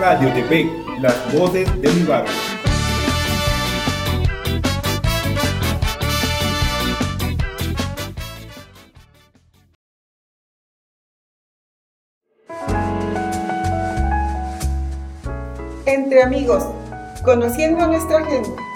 Radio TV, las voces de mi barrio. Entre amigos, conociendo a nuestra gente.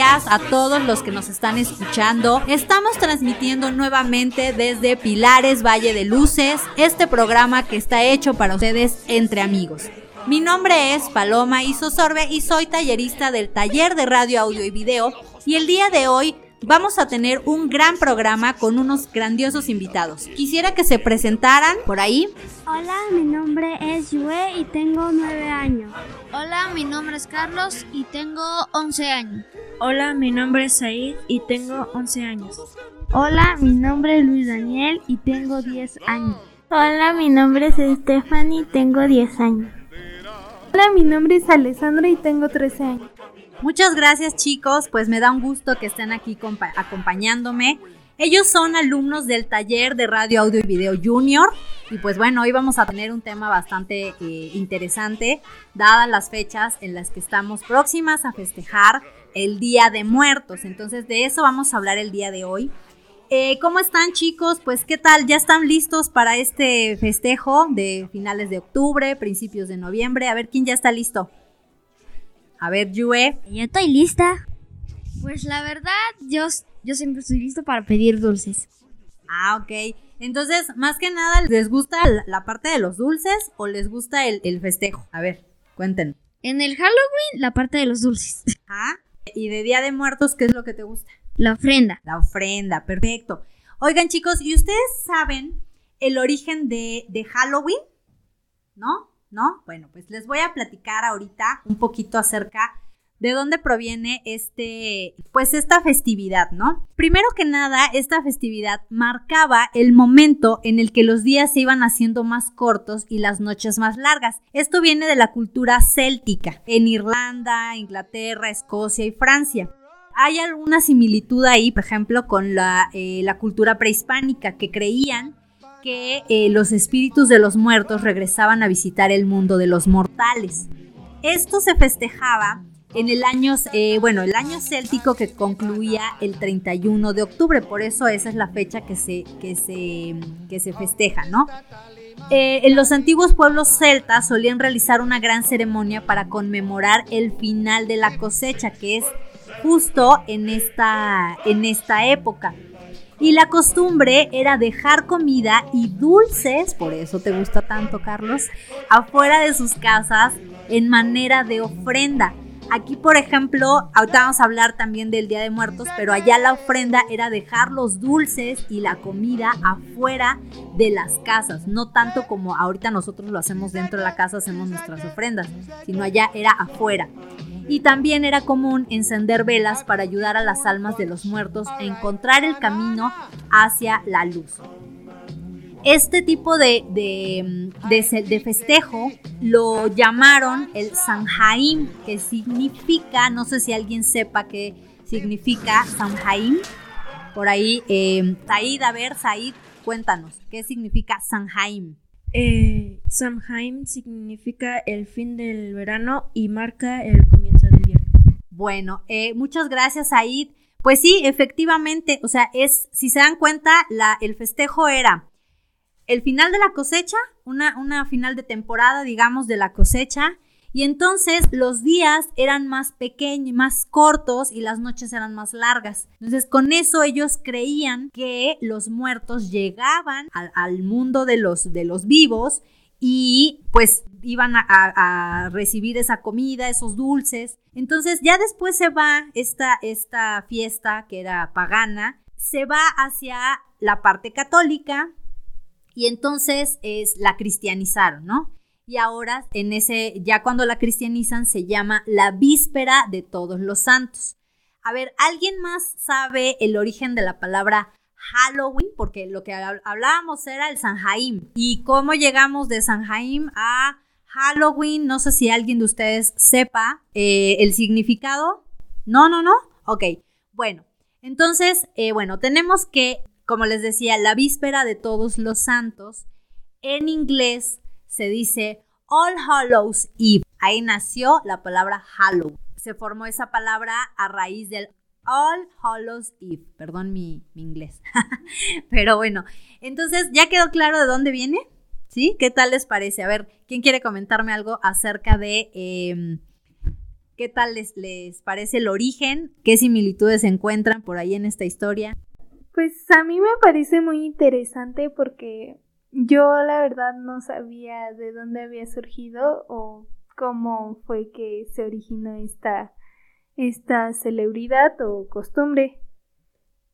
A todos los que nos están escuchando. Estamos transmitiendo nuevamente desde Pilares, Valle de Luces, este programa que está hecho para ustedes entre amigos. Mi nombre es Paloma Isosorbe y soy tallerista del taller de radio, audio y video. Y el día de hoy vamos a tener un gran programa con unos grandiosos invitados. Quisiera que se presentaran por ahí. Hola, mi nombre es Yue y tengo 9 años. Hola, mi nombre es Carlos y tengo 11 años. Hola, mi nombre es Said y tengo 11 años. Hola, mi nombre es Luis Daniel y tengo 10 años. Hola, mi nombre es Stephanie y tengo 10 años. Hola, mi nombre es Alessandra y tengo 13 años. Muchas gracias chicos, pues me da un gusto que estén aquí compa- acompañándome. Ellos son alumnos del taller de radio, audio y video junior. Y pues bueno, hoy vamos a tener un tema bastante eh, interesante, dadas las fechas en las que estamos próximas a festejar el Día de Muertos. Entonces de eso vamos a hablar el día de hoy. Eh, ¿Cómo están chicos? Pues qué tal, ¿ya están listos para este festejo de finales de octubre, principios de noviembre? A ver quién ya está listo. A ver, Yue. Ya estoy lista. Pues la verdad, yo, yo siempre estoy listo para pedir dulces. Ah, ok. Entonces, más que nada, ¿les gusta la, parte de los dulces o les gusta el, el festejo? A ver, cuéntenos. En el Halloween, la parte de los dulces. Ah, y de Día de Muertos, ¿qué es lo que te gusta? La ofrenda. La ofrenda, perfecto. Oigan, chicos, ¿y ustedes saben el origen de, de Halloween? ¿No? ¿No? Bueno, pues les voy a platicar ahorita un poquito acerca de dónde proviene este, pues esta festividad, ¿no? Primero que nada, esta festividad marcaba el momento en el que los días se iban haciendo más cortos y las noches más largas. Esto viene de la cultura céltica, en Irlanda, Inglaterra, Escocia y Francia. Hay alguna similitud ahí, por ejemplo, con la, eh, la cultura prehispánica, que creían que eh, los espíritus de los muertos regresaban a visitar el mundo de los mortales. Esto se festejaba en el año, eh, bueno, el año céltico que concluía el 31 de octubre, por eso esa es la fecha que se, que se, que se festeja, ¿no? Eh, en los antiguos pueblos celtas solían realizar una gran ceremonia para conmemorar el final de la cosecha, que es justo en esta, en esta época. Y la costumbre era dejar comida y dulces, por eso te gusta tanto, Carlos, afuera de sus casas en manera de ofrenda. Aquí, por ejemplo, ahorita vamos a hablar también del Día de Muertos, pero allá la ofrenda era dejar los dulces y la comida afuera de las casas, no tanto como ahorita nosotros lo hacemos dentro de la casa, hacemos nuestras ofrendas, sino allá era afuera. Y también era común encender velas para ayudar a las almas de los muertos a encontrar el camino hacia la luz. Este tipo de, de, de, festejo lo llamaron el Samhain, que significa, no sé si alguien sepa qué significa Samhain. Por ahí, eh, Said, a ver, Said, cuéntanos, ¿qué significa Samhain? Eh, significa el fin del verano y marca el comienzo. Bueno, eh, muchas gracias, Said. Pues sí, efectivamente, o sea, es, si se dan cuenta, la, el festejo era el final de la cosecha, una, una final de temporada, digamos, de la cosecha, y entonces los días eran más pequeños, más cortos y las noches eran más largas. Entonces con eso ellos creían que los muertos llegaban al, al mundo de los, de los vivos y pues iban a, recibir esa comida, esos dulces. Entonces ya después se va esta, esta fiesta que era pagana, se va hacia la parte católica y entonces es, la cristianizaron, ¿no? Y ahora en ese, ya cuando la cristianizan se llama la víspera de todos los santos. A ver, ¿alguien más sabe el origen de la palabra Halloween? Porque lo que hablábamos era el San Jaim. ¿Y cómo llegamos de San Jaim a Halloween? No sé si alguien de ustedes sepa eh, el significado. No, no, no. Ok. Bueno, entonces, eh, bueno, tenemos que, como les decía, la víspera de todos los santos, en inglés se dice All Hallows Eve. Ahí nació la palabra Halloween se formó esa palabra a raíz del All Hallows Eve. Perdón mi, inglés. Pero bueno, entonces ya quedó claro de dónde viene. ¿Sí? ¿Qué tal les parece? A ver, ¿quién quiere comentarme algo acerca de em, qué tal les, les parece el origen? ¿Qué similitudes se encuentran por ahí en esta historia? Pues a mí me parece muy interesante porque yo la verdad no sabía de dónde había surgido o cómo fue que se originó esta, esta celebridad o costumbre,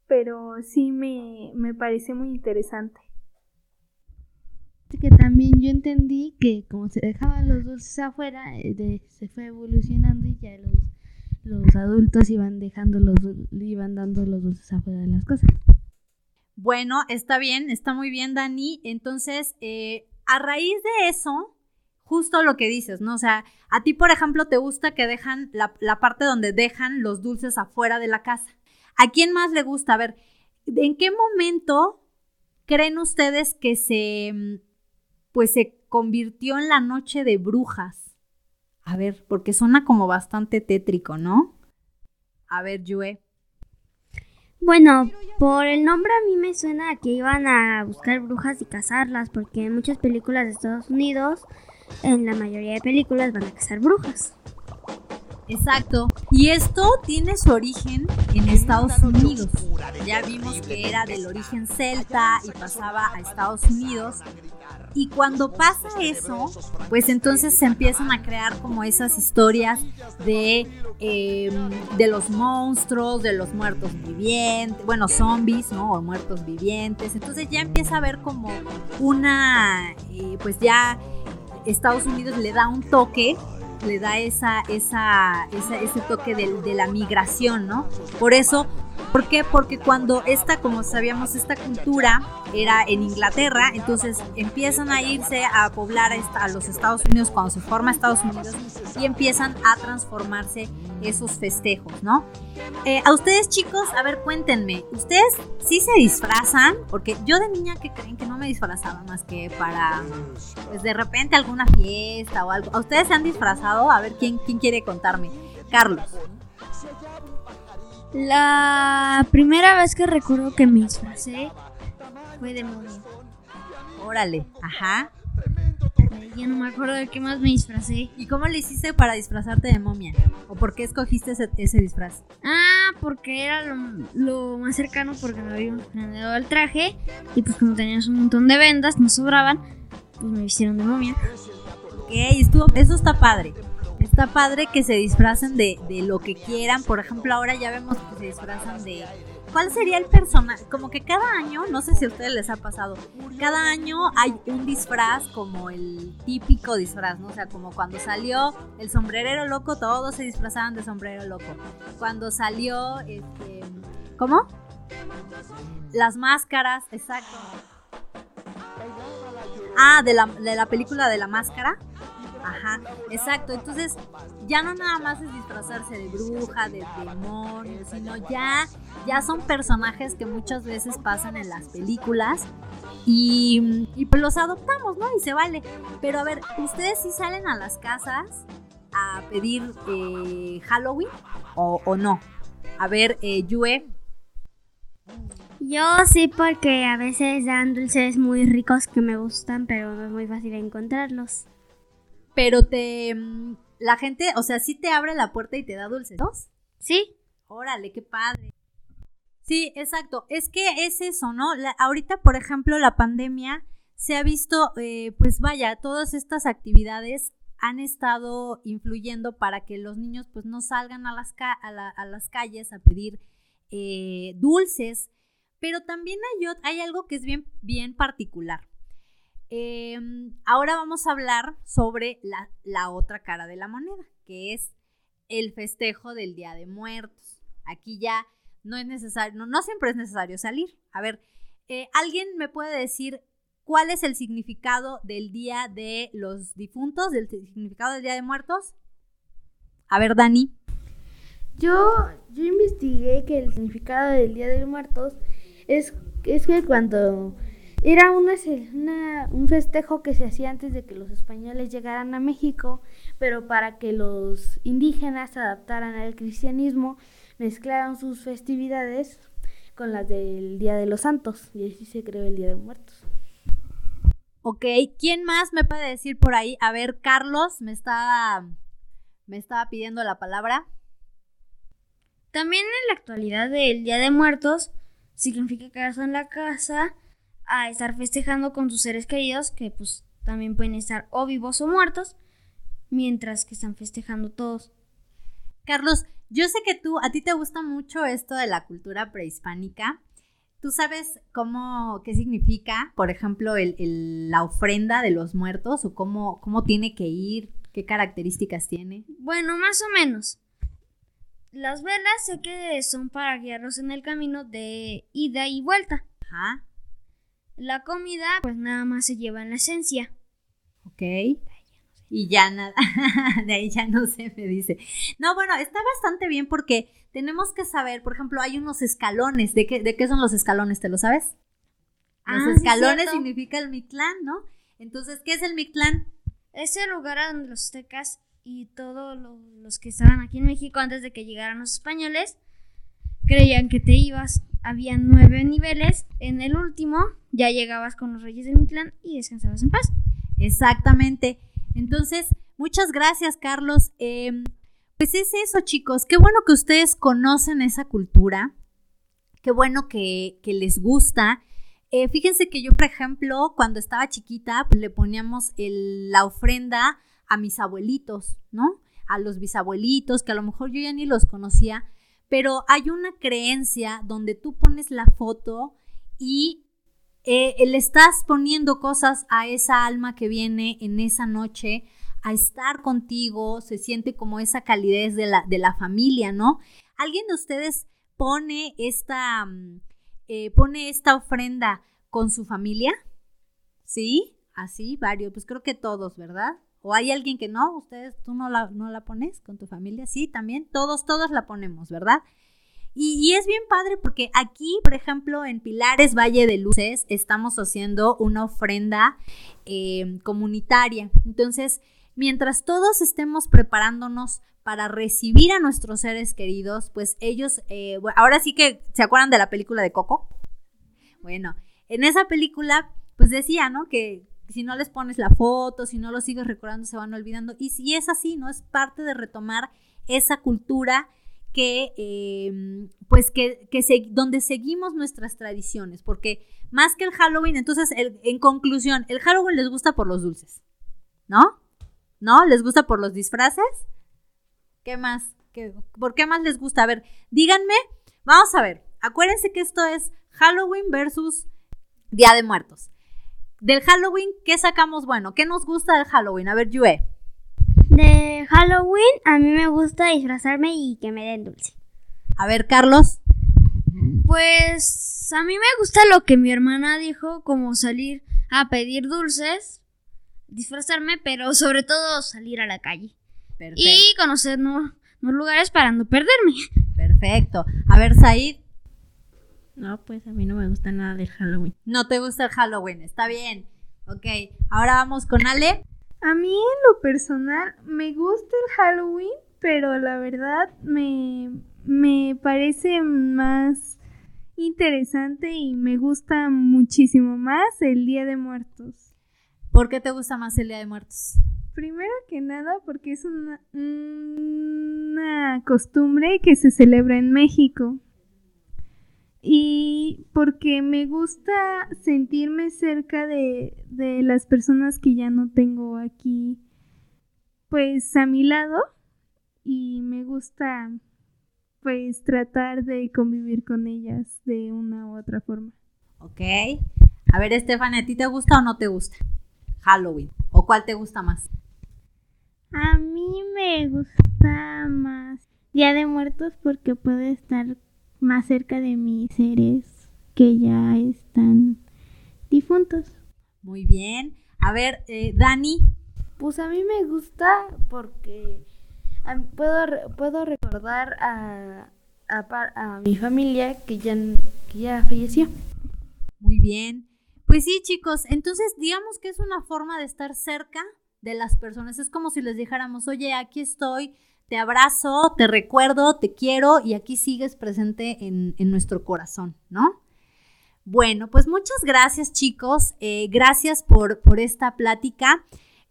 pero sí me, me parece muy interesante. Que también yo entendí que como se dejaban los dulces afuera, eh, se fue evolucionando y ya los, los adultos iban dejando los iban dando los dulces afuera de las cosas. Bueno, está bien, está muy bien, Dani. Entonces, eh, a raíz de eso, justo lo que dices, ¿no? O sea, a ti, por ejemplo, te gusta que dejan la, parte donde dejan los dulces afuera de la casa. ¿A quién más le gusta? A ver, ¿en qué momento creen ustedes que se, mm, pues se convirtió en la noche de brujas? A ver, porque suena como bastante tétrico, ¿no? A ver, Yue. Bueno, por el nombre a mí me suena que iban a buscar brujas y cazarlas, porque en muchas películas de Estados Unidos en la mayoría de películas van a cazar brujas. Exacto. Y esto tiene su origen en Estados Unidos. Ya vimos que era del origen celta y pasaba a Estados Unidos. Y cuando pasa eso, pues entonces se empiezan a crear como esas historias de, em, de los monstruos, de los muertos vivientes, bueno, zombies, ¿no? O muertos vivientes. Entonces ya empieza a haber como una, eh, pues ya Estados Unidos le da un toque, le da esa, esa, ese toque de, de, la migración, ¿no? Por eso ¿Por qué? Porque cuando esta, como sabíamos, esta cultura era en Inglaterra, entonces empiezan a irse a poblar a los Estados Unidos cuando se forma Estados Unidos y empiezan a transformarse esos festejos, ¿no? Eh, a ustedes chicos, a ver, cuéntenme, ¿ustedes sí se disfrazan? Porque yo de niña que creen que no me disfrazaba más que para, pues de repente alguna fiesta o algo. ¿A ustedes se han disfrazado? A ver, ¿quién, quién quiere contarme? Carlos. La primera vez que recuerdo que me disfracé fue de momia. Órale, ajá. Ya no me acuerdo de qué más me disfracé. ¿Y cómo le hiciste para disfrazarte de momia? ¿O por qué escogiste ese, disfraz? Ah, porque era lo, más cercano porque me habían generado el traje y pues como tenías un montón de vendas, no sobraban, pues me vistieron de momia. Ok, estuvo, eso está padre está padre que se disfracen de, lo que quieran. Por ejemplo, ahora ya vemos que se disfrazan de. ¿Cuál sería el personaje? Como que cada año, no sé si a ustedes les ha pasado, cada año hay un disfraz como el típico disfraz, ¿no? O sea, como cuando salió el sombrerero loco, todos se disfrazaban de sombrero loco. Cuando salió, este, ¿cómo? Las máscaras, exacto. Ah, de la, de la película de la máscara. Ajá, exacto. Entonces, ya no nada más es disfrazarse de bruja, de demonio, sino ya, ya son personajes que muchas veces pasan en las películas y, pues los adoptamos, ¿no? Y se vale. Pero a ver, ¿ustedes sí salen a las casas a pedir eh, Halloween o, no? A ver, eh, Yue. Yo sí, porque a veces dan dulces muy ricos que me gustan, pero no es muy fácil encontrarlos pero te... Mm, la gente, o sea, sí te abre la puerta y te da dulces, ¿no? Sí. Órale, qué padre. Sí, exacto. Es que es eso, ¿no? ahorita, por ejemplo, la pandemia se ha visto, eh, pues vaya, todas estas actividades han estado influyendo para que los niños pues no salgan a las, a, las calles a pedir eh, dulces, Pero también hay, hay algo que es bien, bien particular. Em, ahora vamos a hablar sobre la, la otra cara de la moneda, que es el festejo del Día de Muertos. Aquí ya no es necesario, no, siempre es necesario salir. A ver, eh, ¿alguien me puede decir cuál es el significado del Día de los Difuntos, del significado del Día de Muertos? A ver, Dani. Yo, yo investigué que el significado del Día de Muertos es, es que cuando era una, un festejo que se hacía antes de que los españoles llegaran a México, pero para que los indígenas se adaptaran al cristianismo, mezclaron sus festividades con las del Día de los Santos, y así se creó el Día de Muertos. Ok, ¿quién más me puede decir por ahí? A ver, Carlos me estaba, me estaba pidiendo la palabra. También en la actualidad del Día de Muertos significa quedarse en la casa a estar festejando con sus seres queridos que pues también pueden estar o vivos o muertos mientras que están festejando todos. Carlos, yo sé que tú, a ti te gusta mucho esto de la cultura prehispánica. ¿Tú sabes cómo, qué significa, por ejemplo, el, el- la ofrenda de los muertos o cómo, cómo tiene que ir, qué características tiene? Bueno, más o menos. Las velas sé que son para guiarlos en el camino de ida y vuelta. Ajá, La comida pues nada más se lleva en la esencia. ok. Y ya nada, de ahí ya no se me dice. No, bueno, está bastante bien porque tenemos que saber, por ejemplo, hay unos escalones. ¿De qué, de qué son los escalones? ¿Te lo sabes? Los Ah, sí, escalones significa el Mictlán, ¿no? Entonces, ¿qué es el Mictlán? Es el lugar a donde los aztecas y todos lo- los que estaban aquí en México antes de que llegaran los españoles creían que te ibas. Habían nueve niveles. En el último ya llegabas con los reyes del Mictlán y descansabas en paz. Exactamente. Entonces, muchas gracias, Carlos. Eh, pues es eso, chicos. Qué bueno que ustedes conocen esa cultura. Qué bueno que, que les gusta. Eh, fíjense que yo, por ejemplo, cuando estaba chiquita, pues le poníamos la ofrenda a mis abuelitos, ¿no? A los bisabuelitos, que a lo mejor yo ya ni los conocía, pero hay una creencia donde tú pones la foto y eh, le estás poniendo cosas a esa alma que viene en esa noche a estar contigo, se siente como esa calidez de la, de la familia, ¿no? ¿Alguien de ustedes pone esta, mm, eh, pone esta ofrenda con su familia? ¿Sí? Así, varios, pues creo que todos, ¿verdad? ¿O hay alguien que no? ¿Ustedes, tú no la, no la pones con tu familia? Sí, también, todos, todos la ponemos, ¿verdad? Y, y es bien padre porque aquí, por ejemplo, en Pilares Valle de Luces, estamos haciendo una ofrenda eh, comunitaria. Entonces, mientras todos estemos preparándonos para recibir a nuestros seres queridos, pues ellos, eh, ahora sí que, ¿se acuerdan de la película de Coco? Bueno, en esa película, pues decía, ¿no? Que si no les pones la foto, si no los sigues recordando, se van olvidando. Y si es así, ¿no? Es parte de retomar esa cultura que, eh, pues, que, que se- donde seguimos nuestras tradiciones, porque más que el Halloween, entonces, el- en conclusión, el Halloween les gusta por los dulces, ¿no? ¿No? ¿Les gusta por los disfraces? ¿Qué más? ¿Qué- ¿Por qué más les gusta? A ver, díganme, vamos a ver, acuérdense que esto es Halloween versus Día de Muertos. Del Halloween, ¿qué sacamos bueno? ¿Qué nos gusta del Halloween? A ver, Yue. De Halloween a mí me gusta disfrazarme y que me den dulce. A ver, Carlos. Pues a mí me gusta lo que mi hermana dijo, como salir a pedir dulces, disfrazarme, pero sobre todo salir a la calle Perfecto. y conocer nuevos nuevos lugares para no perderme. Perfecto. A ver, Said, No, pues a mí no me gusta nada del Halloween. no te gusta el Halloween. Está bien. Ok, ahora vamos con Ale. A mí en lo personal me gusta el Halloween, pero la verdad me, me parece más interesante y me gusta muchísimo más el Día de Muertos. ¿Por qué te gusta más el Día de Muertos? Primero que nada porque es una, una costumbre que se celebra en México. Y porque me gusta sentirme cerca de, de las personas que ya no tengo aquí, pues a mi lado. Y me gusta, pues tratar de convivir con ellas de una u otra forma. Ok. A ver, Estefania, ¿a ti te gusta o no te gusta Halloween? ¿O cuál te gusta más? A mí me gusta más Día de Muertos porque puedo estar más cerca de mis seres que ya están difuntos. Muy bien. A ver, eh, Dani. Pues a mí me gusta porque puedo, re- puedo recordar a, a mi familia que ya, que ya falleció. Muy bien. Pues sí, chicos, entonces digamos que es una forma de estar cerca de las personas. Es como si les dijéramos, oye, aquí estoy, te abrazo, te recuerdo, te quiero y aquí sigues presente en, en nuestro corazón, ¿no? Bueno, pues muchas gracias chicos, Eh, gracias por, por esta plática.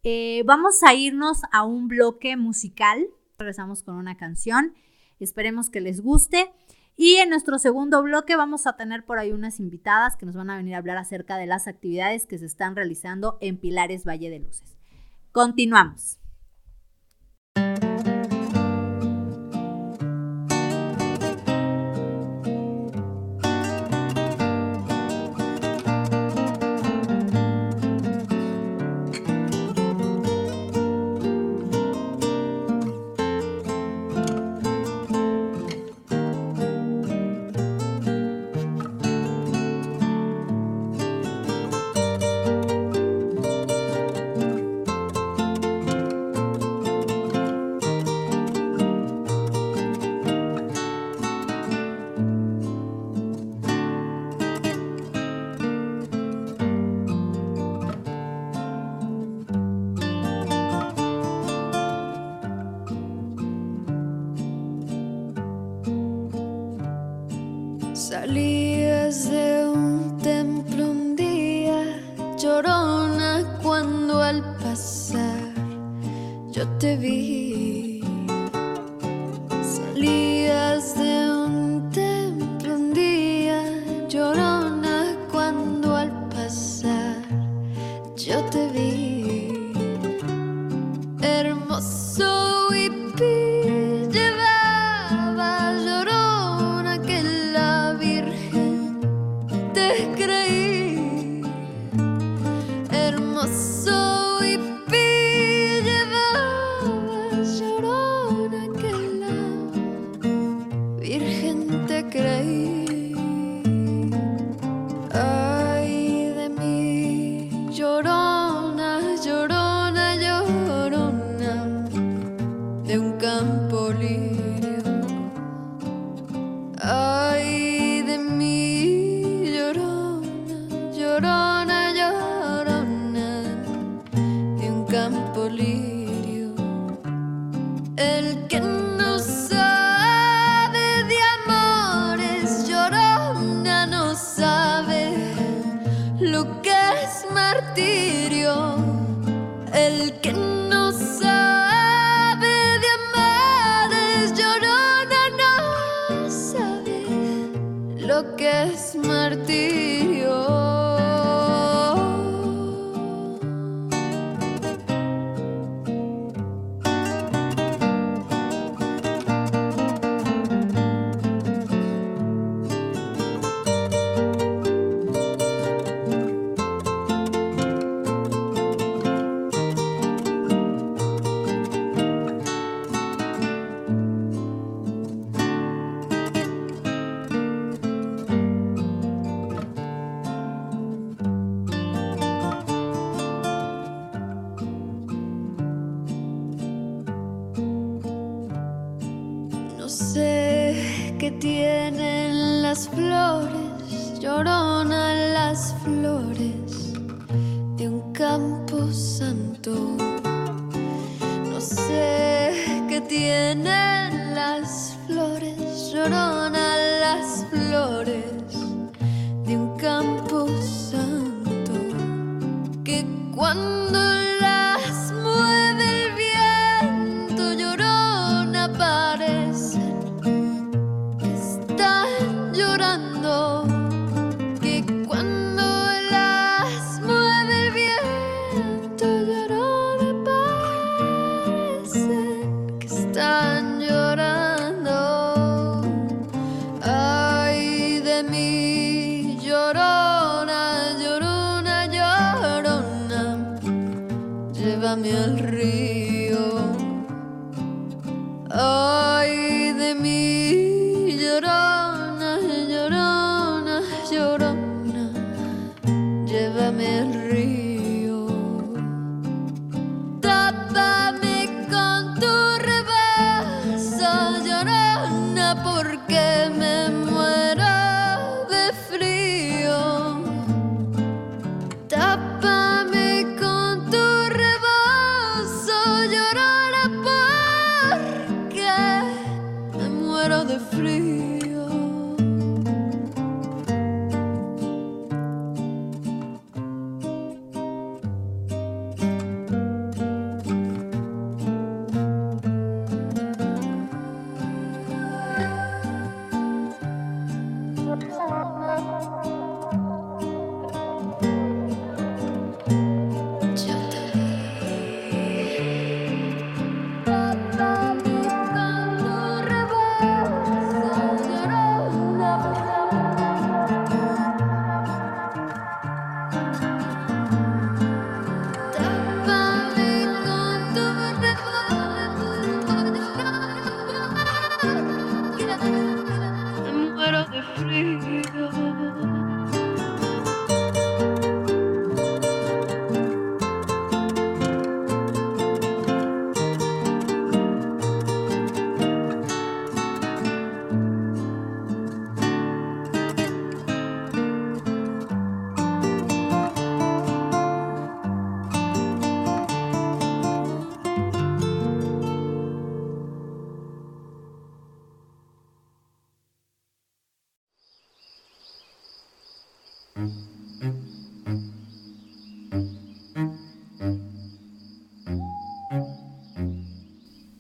Eh, vamos a irnos a un bloque musical, regresamos con una canción, esperemos que les guste. Y en nuestro segundo bloque vamos a tener por ahí unas invitadas que nos van a venir a hablar acerca de las actividades que se están realizando en Pilares Valle de Luces. Continuamos.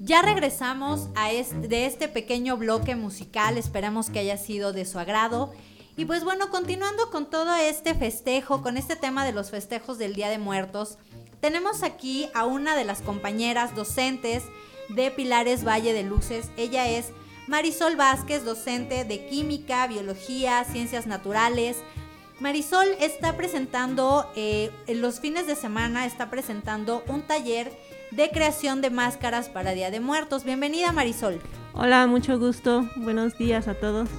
Ya regresamos a de este pequeño bloque musical, esperamos que haya sido de su agrado. Y pues bueno, continuando con todo este festejo, con este tema de los festejos del Día de Muertos, tenemos aquí a una de las compañeras docentes de Pilares Valle de Luces. Ella es Marisol Vázquez, docente de Química, Biología, Ciencias Naturales. Marisol está presentando, eh, en los fines de semana, está presentando un taller de creación de máscaras para Día de Muertos. Bienvenida Marisol. Hola, mucho gusto. Buenos días a todos.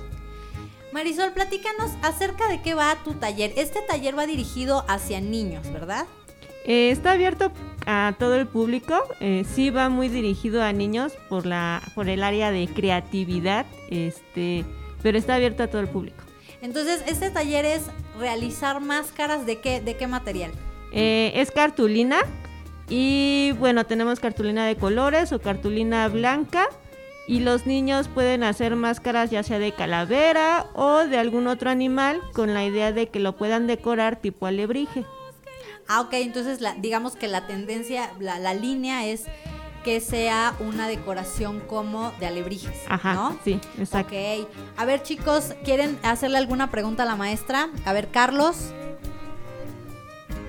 Marisol, platícanos acerca de qué va tu taller. Este taller va dirigido hacia niños, ¿verdad? Eh, está abierto a todo el público. eh, sí va muy dirigido a niños por la por el área de creatividad, este, pero está abierto a todo el público. Entonces, este taller es realizar máscaras de qué, de qué material. Eh, es cartulina y bueno, tenemos cartulina de colores o cartulina blanca y los niños pueden hacer máscaras ya sea de calavera o de algún otro animal con la idea de que lo puedan decorar tipo alebrije. Ah, ok, entonces la, digamos que la tendencia, la, la línea es que sea una decoración como de alebrijes, Ajá, ¿no? sí, exacto. Ok. A ver, chicos, ¿quieren hacerle alguna pregunta a la maestra? A ver, Carlos.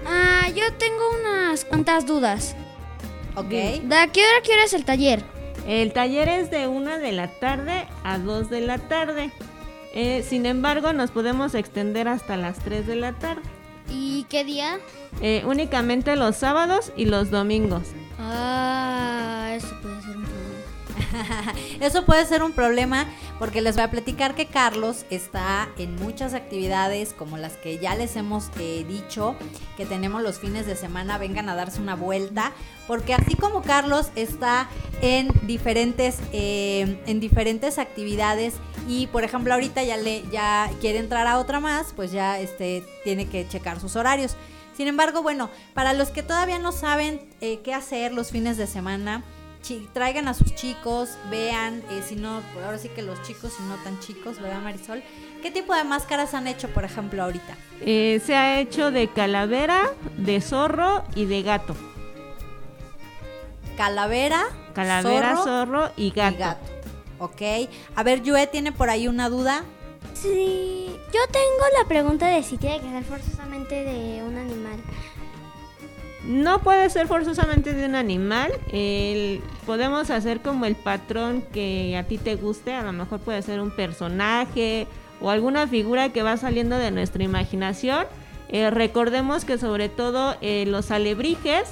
Ah, yo tengo unas cuantas dudas. Ok. ¿De qué hora quieres el taller? El taller es de una de la tarde a 2 de la tarde. Eh, sin embargo, nos podemos extender hasta las 3 de la tarde. ¿Y qué día? Eh, únicamente los sábados y los domingos. Ah, Eso puede ser un problema porque les voy a platicar que Carlos está en muchas actividades como las que ya les hemos eh, dicho que tenemos los fines de semana, vengan a darse una vuelta porque así como Carlos está en diferentes eh, en diferentes actividades y por ejemplo ahorita ya le ya quiere entrar a otra más, pues ya este tiene que checar sus horarios. Sin embargo, bueno, para los que todavía no saben eh, qué hacer los fines de semana, traigan a sus chicos, vean, eh, si no, pues ahora sí que los chicos y no tan chicos, ¿verdad Marisol? ¿Qué tipo de máscaras han hecho, por ejemplo, ahorita? Eh, se ha hecho de calavera, de zorro y de gato. Calavera, Calavera, zorro, zorro, y gato. y gato. Ok. A ver, Yue tiene por ahí una duda. Sí, yo tengo la pregunta de si tiene que ser forzosamente de un animal. No puede ser forzosamente de un animal. podemos hacer como el patrón que a ti te guste. A lo mejor puede ser un personaje o alguna figura que va saliendo de nuestra imaginación. Eh, recordemos que sobre todo eh, los alebrijes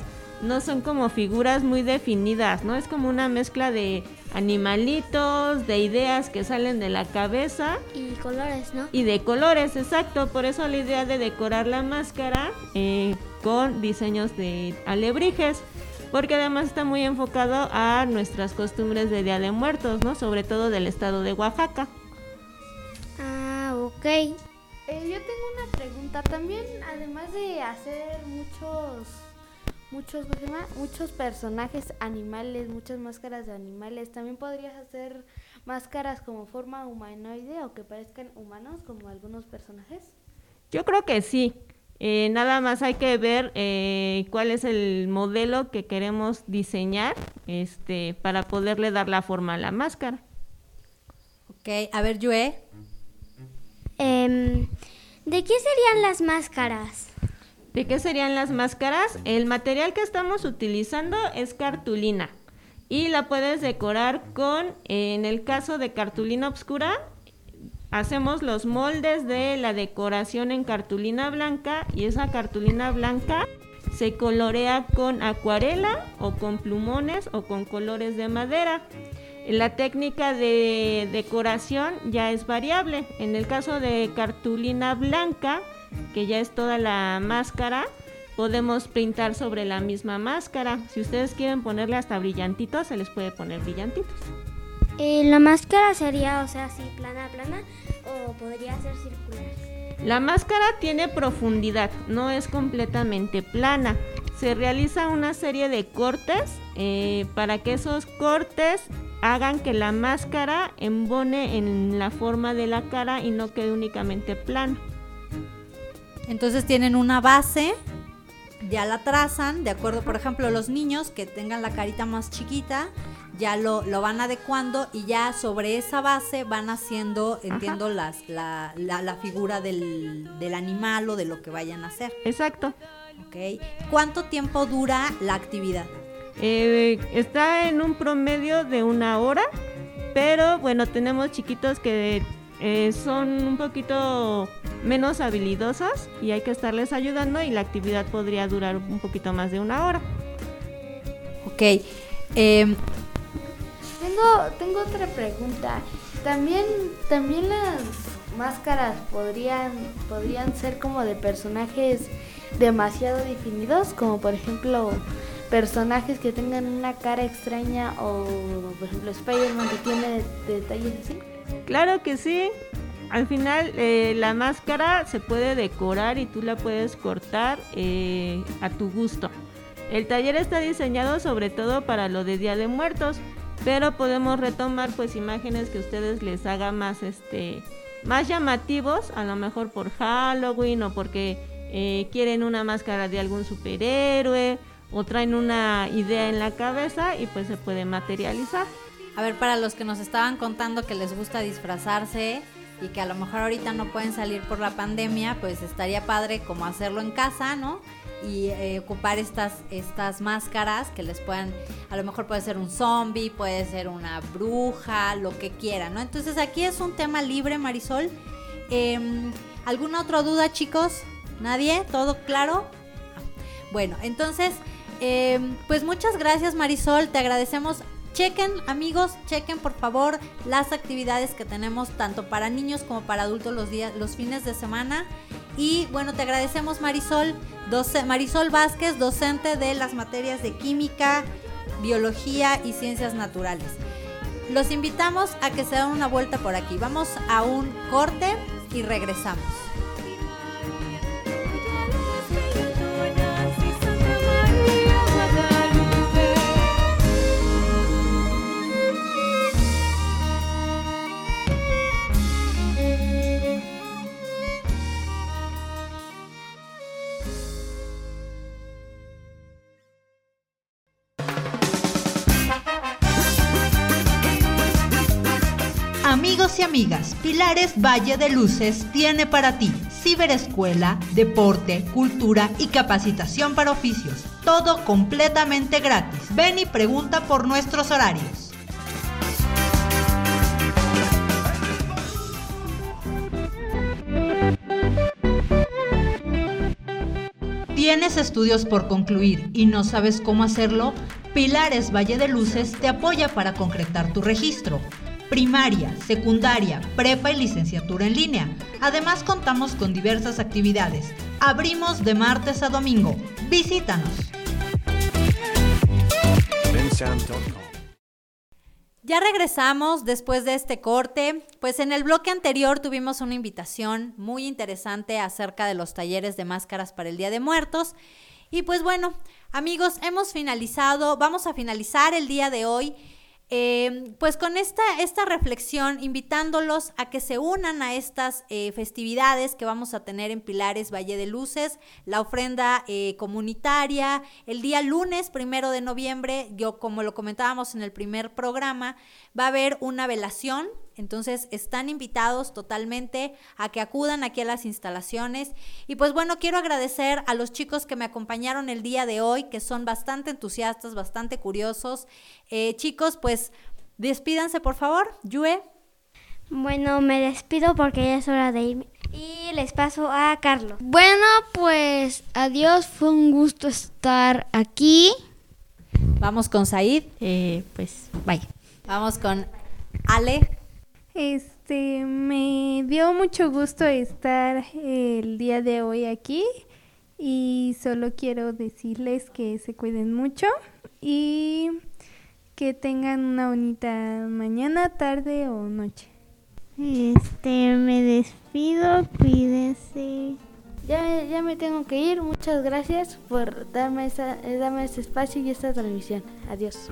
no son como figuras muy definidas, ¿no? Es como una mezcla de animalitos, de ideas que salen de la cabeza Y colores, ¿no? y de colores, exacto. Por eso la idea de decorar la máscara eh, con diseños de alebrijes. porque además está muy enfocado a nuestras costumbres de Día de Muertos, ¿no? Sobre todo del estado de Oaxaca. Ah, ok. Eh, yo tengo una pregunta. También, además de hacer muchos, muchos, muchos personajes animales, muchas máscaras de animales, también podrías hacer máscaras como forma humanoide o que parezcan humanos, como algunos personajes. Yo creo que sí. Eh, nada más hay que ver eh, cuál es el modelo que queremos diseñar este, para poderle dar la forma a la máscara. Ok, a ver, Yue. Em, ¿De qué serían las máscaras? ¿De qué serían las máscaras? El material que estamos utilizando es cartulina y la puedes decorar con, en el caso de cartulina oscura, hacemos los moldes de la decoración en cartulina blanca y esa cartulina blanca se colorea con acuarela o con plumones o con colores de madera. La técnica de decoración ya es variable. En el caso de cartulina blanca, que ya es toda la máscara, podemos pintar sobre la misma máscara. Si ustedes quieren ponerle hasta brillantitos, se les puede poner brillantitos. Eh, la máscara sería, o sea, así plana, plana, o podría ser circular. La máscara tiene profundidad, no es completamente plana. Se realiza una serie de cortes eh, para que esos cortes hagan que la máscara embone en la forma de la cara y no quede únicamente plana. Entonces tienen una base, ya la trazan, de acuerdo, por ejemplo, los niños que tengan la carita más chiquita, ya lo, lo van adecuando y ya sobre esa base van haciendo, entiendo, las, la, la, la figura del, del animal o de lo que vayan a hacer. Exacto. Ok. ¿Cuánto tiempo dura la actividad? Eh, está en un promedio de una hora, pero bueno, tenemos chiquitos que eh, son un poquito menos habilidosos y hay que estarles ayudando y la actividad podría durar un poquito más de una hora. Ok. em, Tengo, tengo otra pregunta. También, también las máscaras podrían, podrían ser como de personajes demasiado definidos, como por ejemplo personajes que tengan una cara extraña o por ejemplo Spider-Man que tiene detalles así. Claro que sí. Al final eh, la máscara se puede decorar y tú la puedes cortar eh, a tu gusto. El taller está diseñado sobre todo para lo de Día de Muertos, pero podemos retomar pues imágenes que ustedes les haga más este más llamativos, a lo mejor por Halloween o porque eh, quieren una máscara de algún superhéroe o traen una idea en la cabeza y pues se puede materializar. A ver, para los que nos estaban contando que les gusta disfrazarse y que a lo mejor ahorita no pueden salir por la pandemia, pues estaría padre como hacerlo en casa, ¿no? Y eh, ocupar estas, estas máscaras que les puedan, a lo mejor puede ser un zombie, puede ser una bruja, lo que quieran, ¿no? Entonces aquí es un tema libre, Marisol. Em, ¿Alguna otra duda, chicos? ¿Nadie? ¿Todo claro? Bueno, entonces, eh, pues muchas gracias Marisol, te agradecemos. Chequen, amigos, chequen por favor las actividades que tenemos tanto para niños como para adultos los días, los fines de semana. Y bueno, te agradecemos Marisol, Marisol Vázquez, docente de las materias de química, biología y ciencias naturales. Los invitamos a que se den una vuelta por aquí. Vamos a un corte y regresamos. Amigas, Pilares Valle de Luces tiene para ti ciberescuela, deporte, cultura y capacitación para oficios. Todo completamente gratis. Ven y pregunta por nuestros horarios. ¿Tienes estudios por concluir y no sabes cómo hacerlo? Pilares Valle de Luces te apoya para concretar tu registro. Primaria, secundaria, prepa y licenciatura en línea. Además contamos con diversas actividades. Abrimos de martes a domingo. Visítanos. Ya regresamos después de este corte. Pues en el bloque anterior tuvimos una invitación muy interesante acerca de los talleres de máscaras para el Día de Muertos. Y pues bueno, amigos, hemos finalizado, vamos a finalizar el día de hoy. Eh, pues con esta, esta reflexión, invitándolos a que se unan a estas eh, festividades que vamos a tener en Pilares Valle de Luces, la ofrenda eh, comunitaria, el día lunes primero de noviembre, yo como lo comentábamos en el primer programa, va a haber una velación entonces están invitados totalmente a que acudan aquí a las instalaciones. Y pues bueno, quiero agradecer a los chicos que me acompañaron el día de hoy, que son bastante entusiastas, bastante curiosos. Eh, chicos, pues despídanse por favor. Yue. Bueno, me despido porque ya es hora de irme. Y les paso a Carlos. Bueno, pues adiós, fue un gusto estar aquí. Vamos con Said. Eh, pues, bye. Vamos con Ale. Este, me dio mucho gusto estar el día de hoy aquí y solo quiero decirles que se cuiden mucho y que tengan una bonita mañana, tarde o noche. Este, me despido, cuídense. Ya, ya me tengo que ir. Muchas gracias por darme, esa, eh, darme este espacio y esta transmisión. Adiós.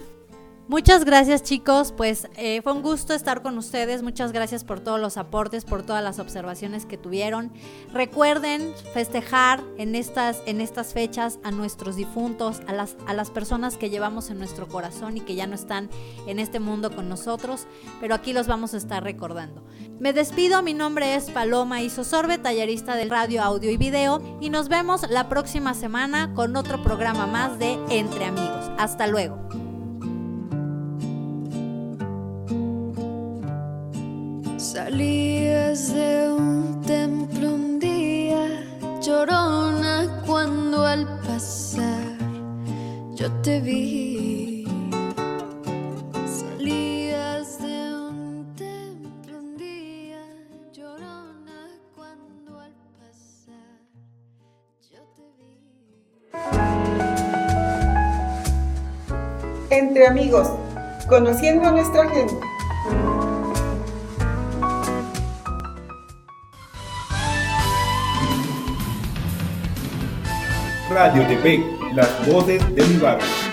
Muchas gracias chicos, pues eh, fue un gusto estar con ustedes, muchas gracias por todos los aportes, por todas las observaciones que tuvieron. Recuerden festejar en estas, en estas fechas a nuestros difuntos, a las, a las personas que llevamos en nuestro corazón y que ya no están en este mundo con nosotros, pero aquí los vamos a estar recordando. Me despido, mi nombre es Paloma Isosorbe, tallerista del radio, audio y video, y nos vemos la próxima semana con otro programa más de Entre Amigos. Hasta luego. Salías de un templo un día, llorona, cuando al pasar yo te vi. Salías de un templo un día, llorona, cuando al pasar yo te vi. Entre amigos, conociendo a nuestra gente. Radio Tepec, las voces de mi barrio.